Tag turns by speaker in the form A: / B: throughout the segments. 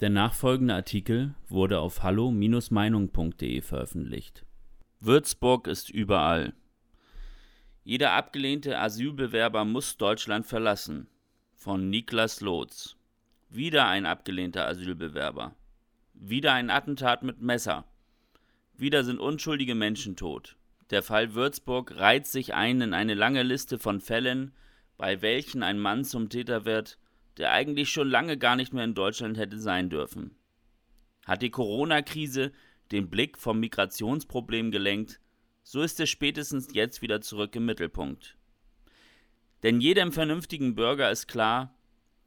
A: Der nachfolgende Artikel wurde auf hallo-meinung.de veröffentlicht. Würzburg ist überall. Jeder abgelehnte Asylbewerber muss Deutschland verlassen. Von Niklas Lotz. Wieder ein abgelehnter Asylbewerber. Wieder ein Attentat mit Messer. Wieder sind unschuldige Menschen tot. Der Fall Würzburg reiht sich ein in eine lange Liste von Fällen, bei welchen ein Mann zum Täter wird, der eigentlich schon lange gar nicht mehr in Deutschland hätte sein dürfen. Hat die Corona-Krise den Blick vom Migrationsproblem gelenkt, so ist er spätestens jetzt wieder zurück im Mittelpunkt. Denn jedem vernünftigen Bürger ist klar,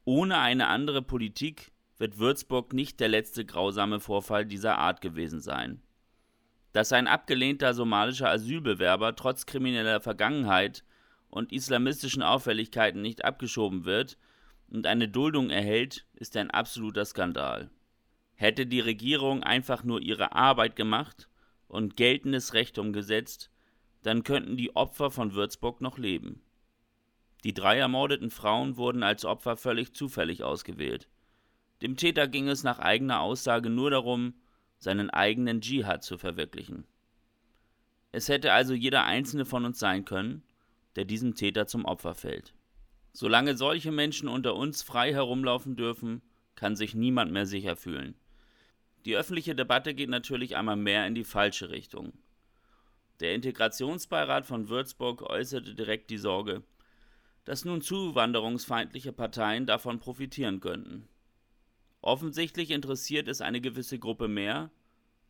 A: ohne eine andere Politik wird Würzburg nicht der letzte grausame Vorfall dieser Art gewesen sein. Dass ein abgelehnter somalischer Asylbewerber trotz krimineller Vergangenheit und islamistischen Auffälligkeiten nicht abgeschoben wird, und eine Duldung erhält, ist ein absoluter Skandal. Hätte die Regierung einfach nur ihre Arbeit gemacht und geltendes Recht umgesetzt, dann könnten die Opfer von Würzburg noch leben. Die drei ermordeten Frauen wurden als Opfer völlig zufällig ausgewählt. Dem Täter ging es nach eigener Aussage nur darum, seinen eigenen Dschihad zu verwirklichen. Es hätte also jeder einzelne von uns sein können, der diesem Täter zum Opfer fällt. Solange solche Menschen unter uns frei herumlaufen dürfen, kann sich niemand mehr sicher fühlen. Die öffentliche Debatte geht natürlich einmal mehr in die falsche Richtung. Der Integrationsbeirat von Würzburg äußerte direkt die Sorge, dass nun zuwanderungsfeindliche Parteien davon profitieren könnten. Offensichtlich interessiert es eine gewisse Gruppe mehr,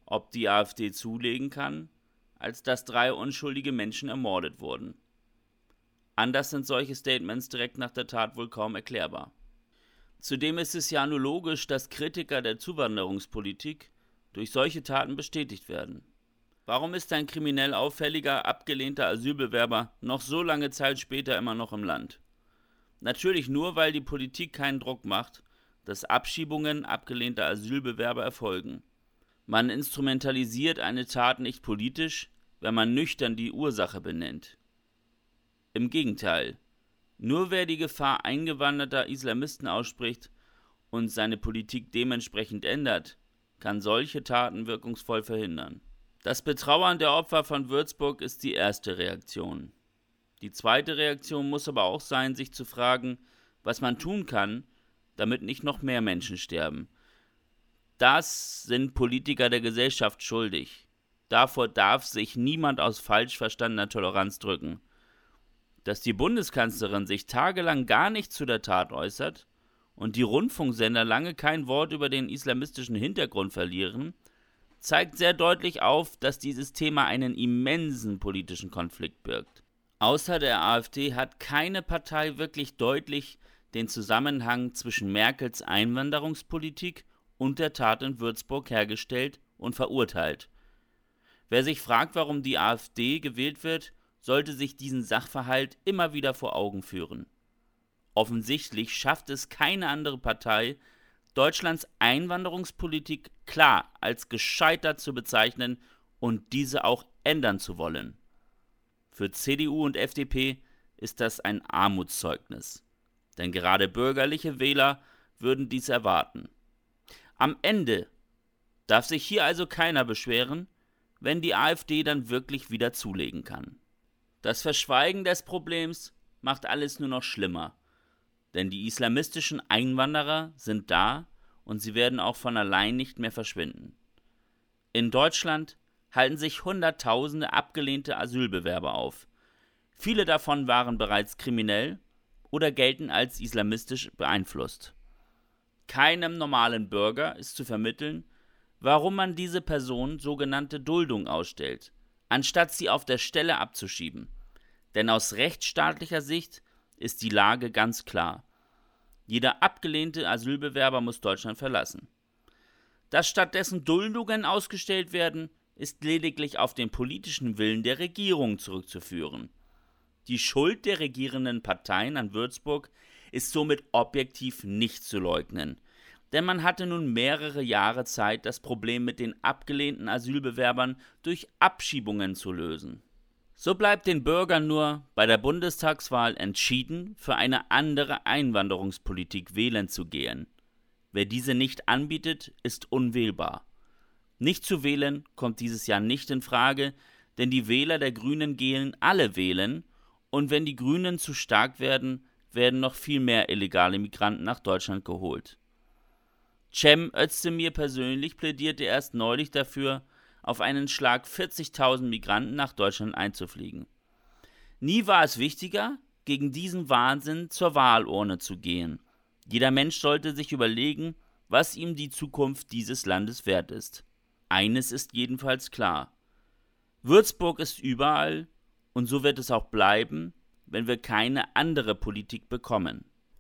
A: ob die AfD zulegen kann, als dass drei unschuldige Menschen ermordet wurden. Anders sind solche Statements direkt nach der Tat wohl kaum erklärbar. Zudem ist es ja nur logisch, dass Kritiker der Zuwanderungspolitik durch solche Taten bestätigt werden. Warum ist ein kriminell auffälliger, abgelehnter Asylbewerber noch so lange Zeit später immer noch im Land? Natürlich nur, weil die Politik keinen Druck macht, dass Abschiebungen abgelehnter Asylbewerber erfolgen. Man instrumentalisiert eine Tat nicht politisch, wenn man nüchtern die Ursache benennt. Im Gegenteil. Nur wer die Gefahr eingewanderter Islamisten ausspricht und seine Politik dementsprechend ändert, kann solche Taten wirkungsvoll verhindern. Das Betrauern der Opfer von Würzburg ist die erste Reaktion. Die zweite Reaktion muss aber auch sein, sich zu fragen, was man tun kann, damit nicht noch mehr Menschen sterben. Das sind Politiker der Gesellschaft schuldig. Davor darf sich niemand aus falsch verstandener Toleranz drücken dass die Bundeskanzlerin sich tagelang gar nicht zu der Tat äußert und die Rundfunksender lange kein Wort über den islamistischen Hintergrund verlieren, zeigt sehr deutlich auf, dass dieses Thema einen immensen politischen Konflikt birgt. Außer der AfD hat keine Partei wirklich deutlich den Zusammenhang zwischen Merkels Einwanderungspolitik und der Tat in Würzburg hergestellt und verurteilt. Wer sich fragt, warum die AfD gewählt wird, sollte sich diesen Sachverhalt immer wieder vor Augen führen. Offensichtlich schafft es keine andere Partei, Deutschlands Einwanderungspolitik klar als gescheitert zu bezeichnen und diese auch ändern zu wollen. Für CDU und FDP ist das ein Armutszeugnis, denn gerade bürgerliche Wähler würden dies erwarten. Am Ende darf sich hier also keiner beschweren, wenn die AfD dann wirklich wieder zulegen kann. Das Verschweigen des Problems macht alles nur noch schlimmer. Denn die islamistischen Einwanderer sind da und sie werden auch von allein nicht mehr verschwinden. In Deutschland halten sich Hunderttausende abgelehnte Asylbewerber auf. Viele davon waren bereits kriminell oder gelten als islamistisch beeinflusst. Keinem normalen Bürger ist zu vermitteln, warum man diese Person sogenannte Duldung ausstellt, anstatt sie auf der Stelle abzuschieben. Denn aus rechtsstaatlicher Sicht ist die Lage ganz klar. Jeder abgelehnte Asylbewerber muss Deutschland verlassen. Dass stattdessen Duldungen ausgestellt werden, ist lediglich auf den politischen Willen der Regierung zurückzuführen. Die Schuld der regierenden Parteien an Würzburg ist somit objektiv nicht zu leugnen, denn man hatte nun mehrere Jahre Zeit, das Problem mit den abgelehnten Asylbewerbern durch Abschiebungen zu lösen. So bleibt den Bürgern nur bei der Bundestagswahl entschieden, für eine andere Einwanderungspolitik wählen zu gehen. Wer diese nicht anbietet, ist unwählbar. Nicht zu wählen kommt dieses Jahr nicht in Frage, denn die Wähler der Grünen gehen alle wählen, und wenn die Grünen zu stark werden, werden noch viel mehr illegale Migranten nach Deutschland geholt. Cem Özdemir persönlich plädierte erst neulich dafür, auf einen Schlag 40.000 Migranten nach Deutschland einzufliegen. Nie war es wichtiger, gegen diesen Wahnsinn zur Wahlurne zu gehen. Jeder Mensch sollte sich überlegen, was ihm die Zukunft dieses Landes wert ist. Eines ist jedenfalls klar. Würzburg ist überall und so wird es auch bleiben, wenn wir keine andere Politik bekommen.